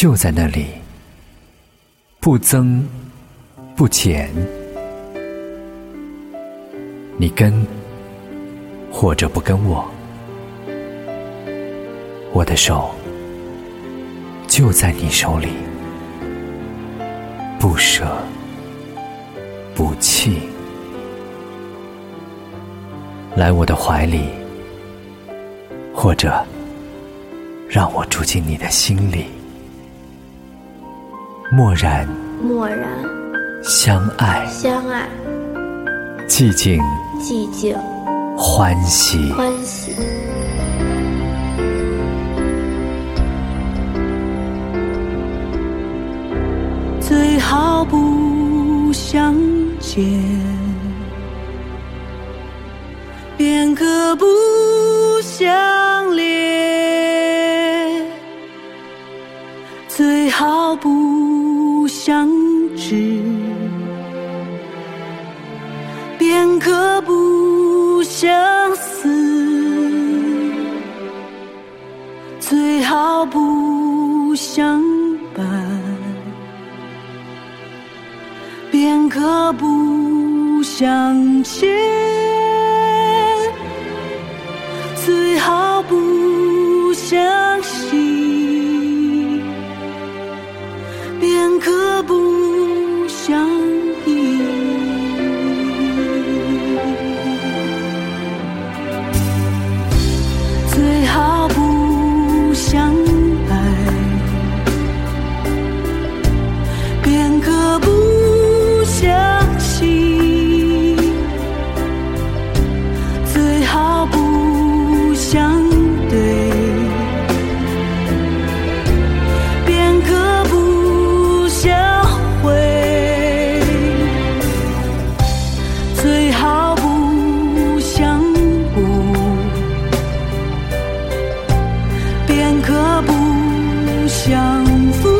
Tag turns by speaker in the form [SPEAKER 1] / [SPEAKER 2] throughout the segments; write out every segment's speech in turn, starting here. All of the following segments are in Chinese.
[SPEAKER 1] 就在那里，不增不减。你跟或者不跟我，我的手就在你手里，不舍不弃。来我的怀里，或者让我住进你的心里，默然
[SPEAKER 2] 默然
[SPEAKER 1] 相爱，
[SPEAKER 2] 相爱。
[SPEAKER 1] 寂静。
[SPEAKER 2] 寂静。
[SPEAKER 1] 欢喜。
[SPEAKER 2] 欢喜。
[SPEAKER 3] 最好不相见，便可不相恋；最好不相知，便可不相思；最好不相伴。便可不相欠，最好相逢。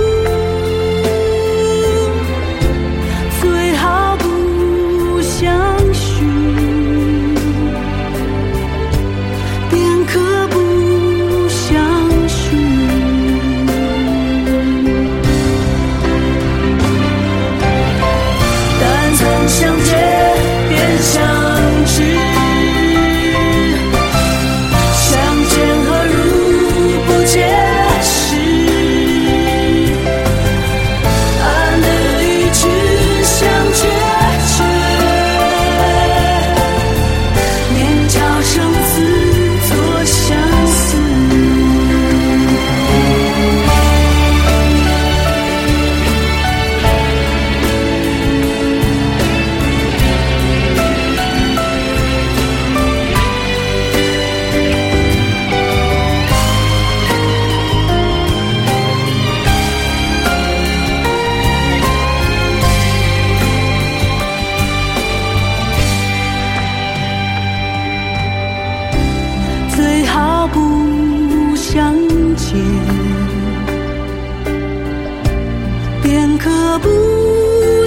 [SPEAKER 3] 便可不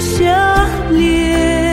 [SPEAKER 3] 相恋；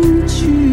[SPEAKER 3] 不去